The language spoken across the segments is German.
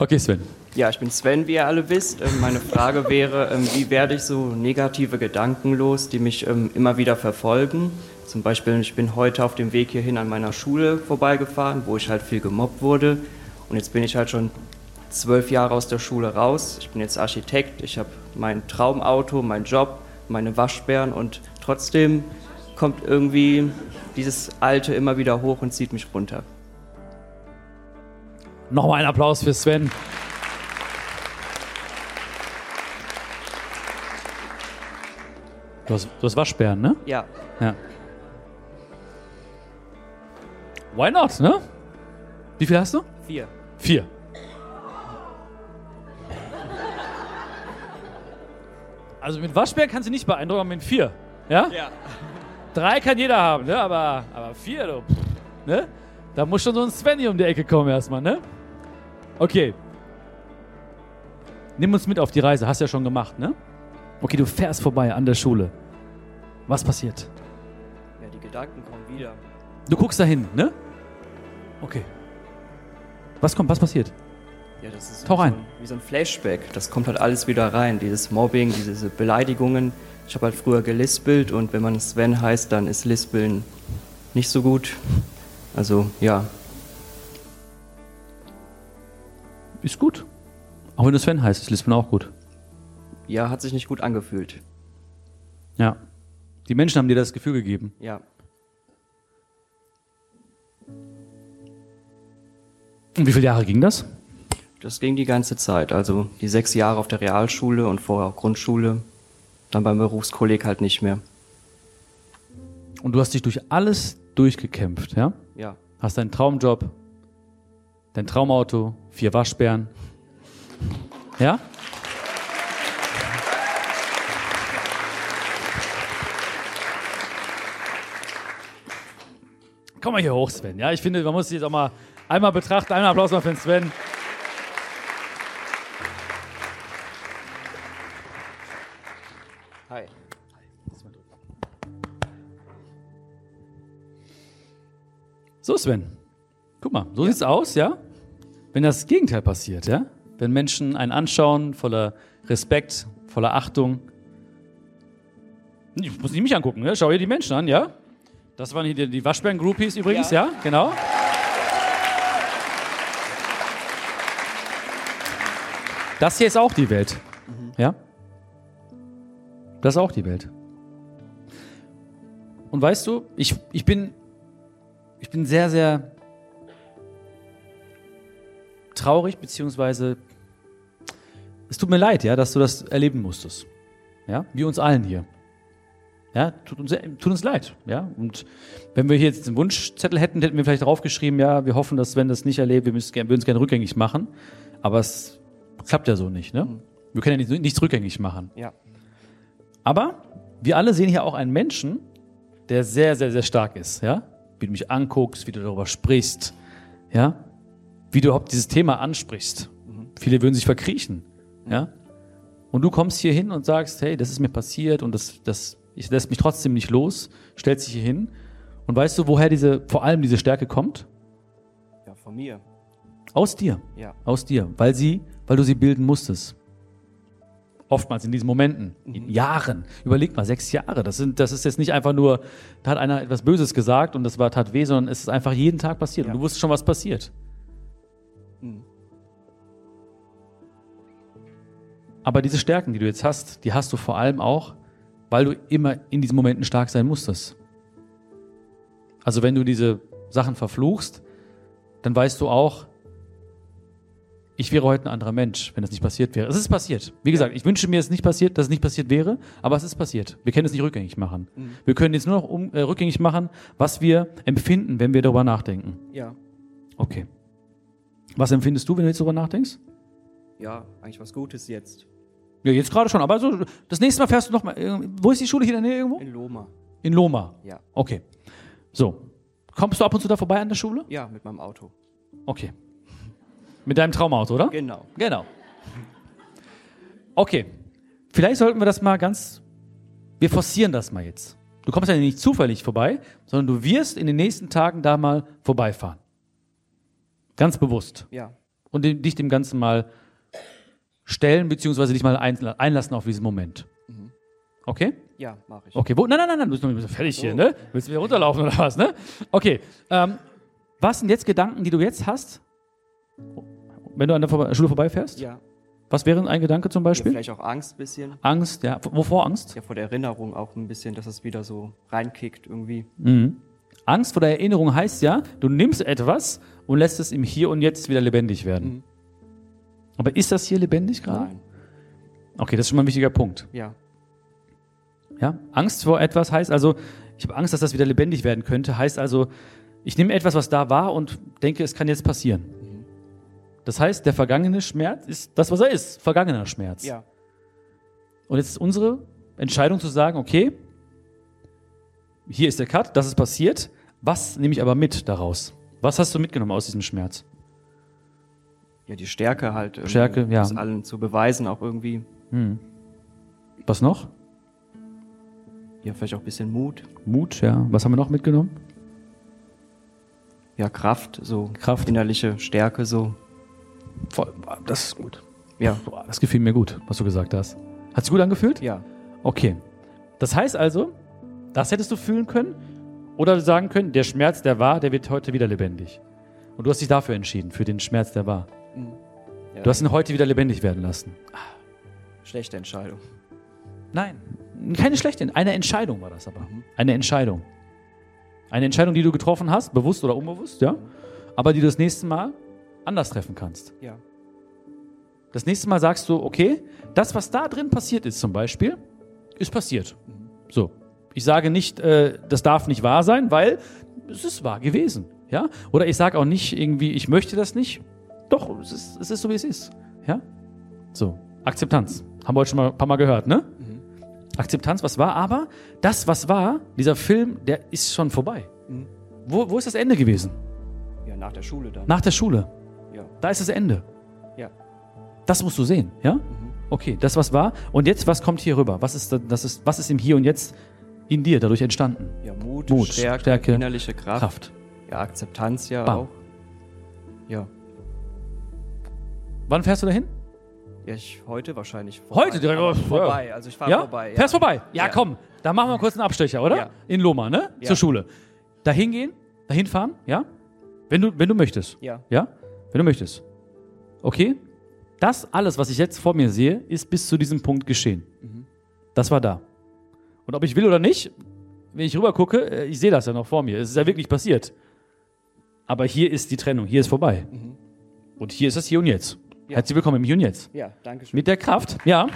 Okay, Sven. Ja, ich bin Sven, wie ihr alle wisst. Ähm, Meine Frage wäre, ähm, wie werde ich so negative Gedanken los, die mich ähm, immer wieder verfolgen? Zum Beispiel, ich bin heute auf dem Weg hierhin an meiner Schule vorbeigefahren, wo ich halt viel gemobbt wurde. Und jetzt bin ich halt schon zwölf Jahre aus der Schule raus. Ich bin jetzt Architekt, ich habe mein Traumauto, meinen Job, meine Waschbären und trotzdem kommt irgendwie dieses Alte immer wieder hoch und zieht mich runter. Nochmal einen Applaus für Sven. Du hast, du hast Waschbären, ne? Ja, Ja. Why not, ne? Wie viel hast du? vier. Vier. Also mit Waschbären kannst du nicht beeindrucken, aber mit vier. Ja? Ja. Drei kann jeder haben, ne? Aber, aber vier, du. Ne? Da muss schon so ein Svenny um die Ecke kommen erstmal, ne? Okay. Nimm uns mit auf die Reise. Hast ja schon gemacht, ne? Okay, du fährst vorbei an der Schule. Was passiert? Ja, die Gedanken kommen wieder. Du guckst dahin, ne? Okay. Was kommt? Was passiert? Ja, das ist Tauch wie, ein. So ein, wie so ein Flashback. Das kommt halt alles wieder rein. Dieses Mobbing, diese Beleidigungen. Ich habe halt früher gelispelt und wenn man Sven heißt, dann ist Lispeln nicht so gut. Also ja, Ist gut. Auch wenn du Sven heißt, ist Lispeln auch gut. ja, hat sich nicht gut angefühlt. Ja. Die Menschen haben dir das Gefühl gegeben. Ja, Und wie viele Jahre ging das? das ging die ganze Zeit. Also die sechs Jahre auf der Realschule und vorher auch Grundschule. Dann beim Berufskolleg halt nicht mehr. Und du hast dich durch alles durchgekämpft, ja? Ja, Hast deinen Traumjob, dein Traumauto, vier Waschbären. Ja? Komm mal hier hoch, Sven. Ja, ich finde, man muss sich jetzt auch mal einmal betrachten. Einmal Applaus mal für den Sven. hi. So, Sven. Guck mal, so sieht's aus, ja? Wenn das Gegenteil passiert, ja? Wenn Menschen einen anschauen, voller Respekt, voller Achtung. Ich muss nicht mich angucken, ne? Schau dir die Menschen an, ja? Das waren hier die, Waschbären-Groupies übrigens, ja. Ja. Genau. Das hier ist auch die Welt. Ja? Das ist auch die Welt. Und weißt du, ich, ich bin ich bin sehr, sehr traurig, beziehungsweise es tut mir leid, ja, dass du das erleben musstest. Ja, wie uns allen hier. Ja, tut uns, tut uns leid, ja. Und wenn wir hier jetzt einen Wunschzettel hätten, hätten wir vielleicht draufgeschrieben, ja, wir hoffen, dass Sven das nicht erlebt, wir müssen, würden es gerne rückgängig machen. Aber es klappt ja so nicht, ne? Wir können ja nicht, nichts rückgängig machen. Ja, Aber wir alle sehen hier auch einen Menschen, der sehr, sehr, sehr stark ist, ja? Wie du mich anguckst, wie du darüber sprichst, ja? Wie du überhaupt dieses Thema ansprichst. Viele würden sich verkriechen, ja? Und du kommst hier hin und sagst, hey, das ist mir passiert und das, das, ich lässt mich trotzdem nicht los, stellst dich hier hin. Und weißt du, woher diese, vor allem diese Stärke kommt? ja, von mir. Aus dir. Ja, Aus dir, weil sie, weil du sie bilden musstest. Oftmals in diesen Momenten, in Jahren. Überleg mal, sechs Jahre. Das, sind, das ist jetzt nicht einfach nur, da hat einer etwas Böses gesagt und das war tat weh, sondern es ist einfach jeden Tag passiert. Ja. Und du wusstest schon, was passiert. Mhm. Aber diese Stärken, die du jetzt hast, die hast du vor allem auch, weil du immer in diesen Momenten stark sein musstest. Also wenn du diese Sachen verfluchst, dann weißt du auch, ich wäre heute ein anderer Mensch, wenn das nicht passiert wäre. Es ist passiert. Wie gesagt, ich wünsche mir, es nicht passiert, dass es nicht passiert wäre, aber es ist passiert. Wir können es nicht rückgängig machen. Wir können jetzt nur noch um, äh, rückgängig machen, was wir empfinden, wenn wir darüber nachdenken. ja, Okay. Was empfindest du, wenn du jetzt darüber nachdenkst? ja, eigentlich was Gutes jetzt. Ja, jetzt gerade schon, aber so, das nächste Mal fährst du nochmal. Wo ist die Schule hier in der Nähe irgendwo? In Loma. In Loma. Ja, Okay. So. Kommst du ab und zu da vorbei an der Schule? ja, mit meinem Auto. Okay. Mit deinem Traumauto, oder? Genau. Genau. Okay. Vielleicht sollten wir das mal ganz. Wir forcieren das mal jetzt. Du kommst ja nicht zufällig vorbei, sondern du wirst in den nächsten Tagen da mal vorbeifahren. Ganz bewusst. Ja, und dich dem Ganzen mal stellen, beziehungsweise dich mal einla- einlassen auf diesen Moment. Okay? Ja, mache ich. Okay, wo, nein, nein, nein, nein, du bist noch nicht fertig hier, ne? Willst du wieder runterlaufen oder was, ne? Okay, ähm, was sind jetzt Gedanken, die du jetzt hast, wenn du an der Schule vorbeifährst? Ja. Was wäre ein Gedanke zum ja. Beispiel? Vielleicht auch Angst ein bisschen. Angst, ja. Wovor Angst? Ja, vor der Erinnerung auch ein bisschen, dass es wieder so reinkickt irgendwie. Mhm. Angst vor der Erinnerung heißt ja, du nimmst etwas und lässt es im Hier und Jetzt wieder lebendig werden. Mhm. Aber ist das hier lebendig gerade? Nein. Okay, das ist schon mal ein wichtiger Punkt. Ja. Ja? Angst vor etwas heißt also, ich habe Angst, dass das wieder lebendig werden könnte, heißt also, ich nehme etwas, was da war und denke, es kann jetzt passieren. Das heißt, der vergangene Schmerz ist das, was er ist, vergangener Schmerz. Ja. Und jetzt ist unsere Entscheidung zu sagen, okay, hier ist der Cut, das ist passiert. Was nehme ich aber mit daraus? Was hast du mitgenommen aus diesem Schmerz? Ja, die Stärke halt. Stärke, ja. Das allen zu beweisen auch irgendwie. Was noch? Ja, vielleicht auch ein bisschen Mut. Mut, ja. Was haben wir noch mitgenommen? Ja, Kraft, so. Kraft. Innerliche Stärke, so. Voll, das ist gut. Ja. Das gefiel mir gut, was du gesagt hast. Hat sich gut angefühlt? Ja. Okay. Das heißt also, das hättest du fühlen können oder sagen können, der Schmerz, der war, der wird heute wieder lebendig. Und du hast dich dafür entschieden, für den Schmerz, der war. ja Du hast ihn heute wieder lebendig werden lassen. Schlechte Entscheidung. Nein, keine schlechte. Eine Entscheidung war das aber. Eine Entscheidung. Eine Entscheidung, die du getroffen hast, bewusst oder unbewusst, ja. Aber die du das nächste Mal anders treffen kannst. Ja. Das nächste Mal sagst du, okay, das, was da drin passiert ist zum Beispiel, ist passiert. So. Ich sage nicht, äh, das darf nicht wahr sein, weil es ist wahr gewesen. Ja? Oder ich sage auch nicht irgendwie, ich möchte das nicht. Doch, es ist, es ist so, wie es ist. Ja? So. Akzeptanz. Haben wir heute schon mal ein paar Mal gehört, ne? Akzeptanz, was war, aber das, was war, dieser Film, der ist schon vorbei. Wo, wo ist das Ende gewesen? Ja, nach der Schule dann. Nach der Schule. Ja. Da ist das Ende. Ja. Das musst du sehen, ja? Okay, das was war. Und jetzt, was kommt hier rüber? Was ist, da- das ist, was ist im Hier und Jetzt in dir dadurch entstanden? Ja, Mut, Mut, Stärke, Stärke, innerliche Kraft. Kraft. Ja, Akzeptanz ja Bam. auch. Ja. Wann fährst du dahin? Ja, ich heute wahrscheinlich Heute direkt, Aber vorbei. Also ich fahre Ja? vorbei. Fährst vorbei? Ja, Ja. komm. Da machen wir kurz einen Abstecher, oder? Ja. In Loma, ne? Ja. Zur Schule. Dahin gehen, dahin fahren, ja? Wenn du, wenn du möchtest. Ja. Ja? Wenn du möchtest. Okay? Das alles, was ich jetzt vor mir sehe, ist bis zu diesem Punkt geschehen. Das war da. Und ob ich will oder nicht, wenn ich rüber gucke, äh, ich sehe das ja noch vor mir. Es ist ja wirklich passiert. Aber hier ist die Trennung, hier ist vorbei. Und hier ist das Hier und Jetzt. Ja. Herzlich willkommen im Hier und Jetzt. Ja, danke schön. Mit der Kraft, ja.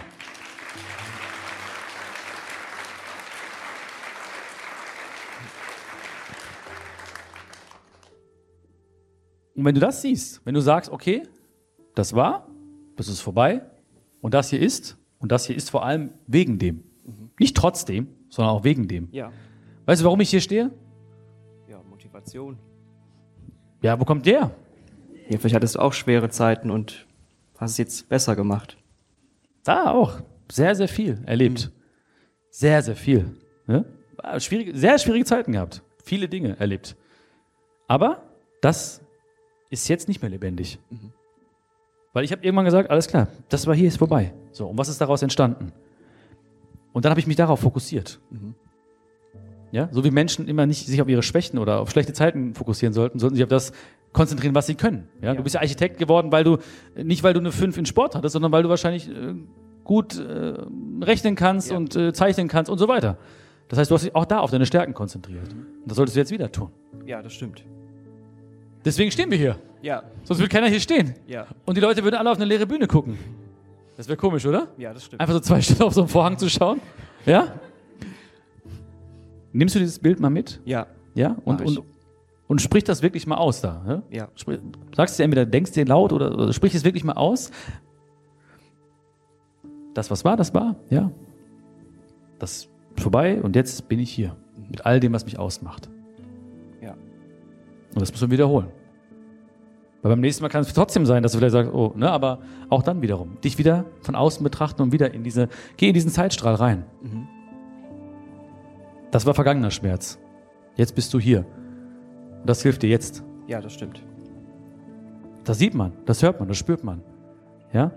Und wenn du das siehst, wenn du sagst, okay, das war, das ist vorbei und das hier ist und das hier ist vor allem wegen dem. Nicht trotzdem, sondern auch wegen dem. Ja. Weißt du, warum ich hier stehe? Ja, Motivation. Ja, wo kommt der? Ja, vielleicht hattest du auch schwere Zeiten und hast es jetzt besser gemacht. Da auch. Sehr, sehr viel erlebt. Sehr, sehr viel. Ne? Schwierige, sehr schwierige Zeiten gehabt. Viele Dinge erlebt. Aber das ist jetzt nicht mehr lebendig. Weil ich habe irgendwann gesagt, alles klar, das war hier, ist vorbei. So, und was ist daraus entstanden? Und dann habe ich mich darauf fokussiert. Ja, so wie Menschen immer nicht sich auf ihre Schwächen oder auf schlechte Zeiten fokussieren sollten, sollten sich auf das konzentrieren, was sie können. Ja, Ja. Du bist ja Architekt geworden, weil du nicht weil du eine 5 in Sport hattest, sondern weil du wahrscheinlich äh, gut äh, rechnen kannst Ja. und äh, zeichnen kannst und so weiter. Das heißt, du hast dich auch da auf deine Stärken konzentriert. Und das solltest du jetzt wieder tun. Ja, das stimmt. Deswegen stehen wir hier. Ja, Sonst würde keiner hier stehen. ja, Und die Leute würden alle auf eine leere Bühne gucken. Das wäre komisch, oder? ja, das stimmt. Einfach so zwei Stunden auf so einen Vorhang zu schauen. Ja? Nimmst du dieses Bild mal mit? Ja, Ja? Und, und, und sprich das wirklich mal aus da. Ja? ja, Sprich, sagst du dir entweder, denkst dir laut oder, oder sprich es wirklich mal aus. Das, was war, das war, ja. Das ist vorbei und jetzt bin ich hier. Mit all dem, was mich ausmacht. ja. Und das muss man wiederholen. Weil beim nächsten Mal kann es trotzdem sein, dass du vielleicht sagst, oh, ne, aber auch dann wiederum. Dich wieder von außen betrachten und wieder in diese, geh in diesen Zeitstrahl rein. Das war vergangener Schmerz. Jetzt bist du hier. Und das hilft dir jetzt. Ja, das stimmt. Das sieht man, das hört man, das spürt man. Ja?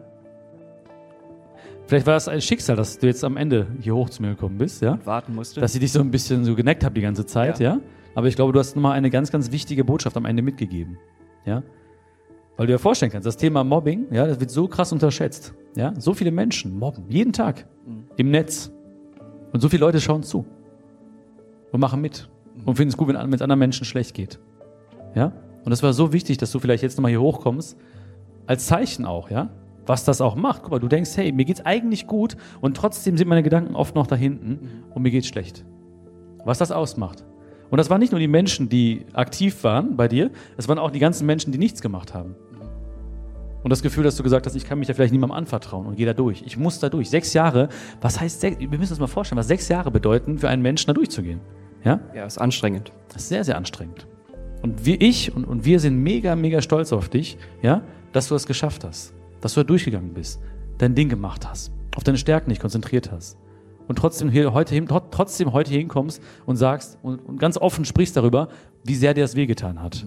Vielleicht war das ein Schicksal, dass du jetzt am Ende hier hoch zu mir gekommen bist, ja? Warten musste. Dass ich dich so ein bisschen so geneckt habe die ganze Zeit, ja. Ja. Aber ich glaube, du hast nochmal eine ganz, ganz wichtige Botschaft am Ende mitgegeben, ja? Weil du dir vorstellen kannst, das Thema Mobbing, ja, das wird so krass unterschätzt, ja? So viele Menschen mobben, jeden Tag, im Netz. Und so viele Leute schauen zu und machen mit und finden es gut, wenn wenn es anderen Menschen schlecht geht, ja? Und das war so wichtig, dass du vielleicht jetzt nochmal hier hochkommst, als Zeichen auch, ja? Was das auch macht. Guck mal, du denkst, hey, mir geht's eigentlich gut und trotzdem sind meine Gedanken oft noch da hinten und mir geht's schlecht. Was das ausmacht. Und das waren nicht nur die Menschen, die aktiv waren bei dir, es waren auch die ganzen Menschen, die nichts gemacht haben. Und das Gefühl, dass du gesagt hast, ich kann mich da vielleicht niemandem anvertrauen und gehe da durch. Ich muss da durch. Sechs Jahre, was heißt, sech, wir müssen uns mal vorstellen, was sechs Jahre bedeuten, für einen Menschen da durchzugehen. Ja? Ja, ist anstrengend. Das ist sehr, sehr anstrengend. Und wir, ich und, und wir sind mega, mega stolz auf dich, ja, dass du das geschafft hast, dass du da durchgegangen bist, dein Ding gemacht hast, auf deine Stärken dich konzentriert hast und trotzdem hier heute trotzdem heute hier hinkommst und sagst und, und ganz offen sprichst darüber, wie sehr dir das wehgetan hat.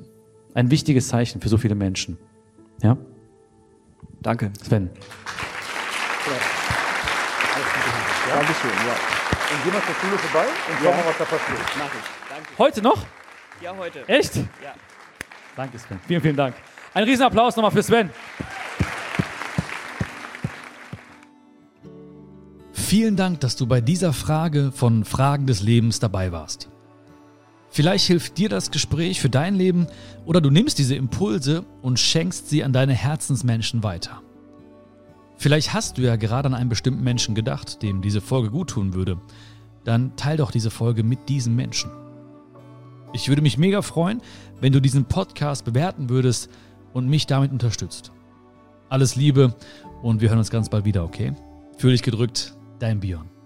Ein wichtiges Zeichen für so viele Menschen. Ja, Danke. Sven. Dankeschön, ja. Und geh mal zur Schule vorbei und schau mal, was da passiert. Mach ich. Danke. Heute noch? Ja, heute. Echt? Ja. Danke, Sven. Vielen, vielen Dank. Ein Riesenapplaus nochmal für Sven. Vielen Dank, dass du bei dieser Frage von Fragen des Lebens dabei warst. Vielleicht hilft dir das Gespräch für dein Leben oder du nimmst diese Impulse und schenkst sie an deine Herzensmenschen weiter. Vielleicht hast du ja gerade an einen bestimmten Menschen gedacht, dem diese Folge guttun würde. Dann teil doch diese Folge mit diesem Menschen. Ich würde mich mega freuen, wenn du diesen Podcast bewerten würdest und mich damit unterstützt. Alles Liebe und wir hören uns ganz bald wieder, okay? Fühl dich gedrückt, dein Björn.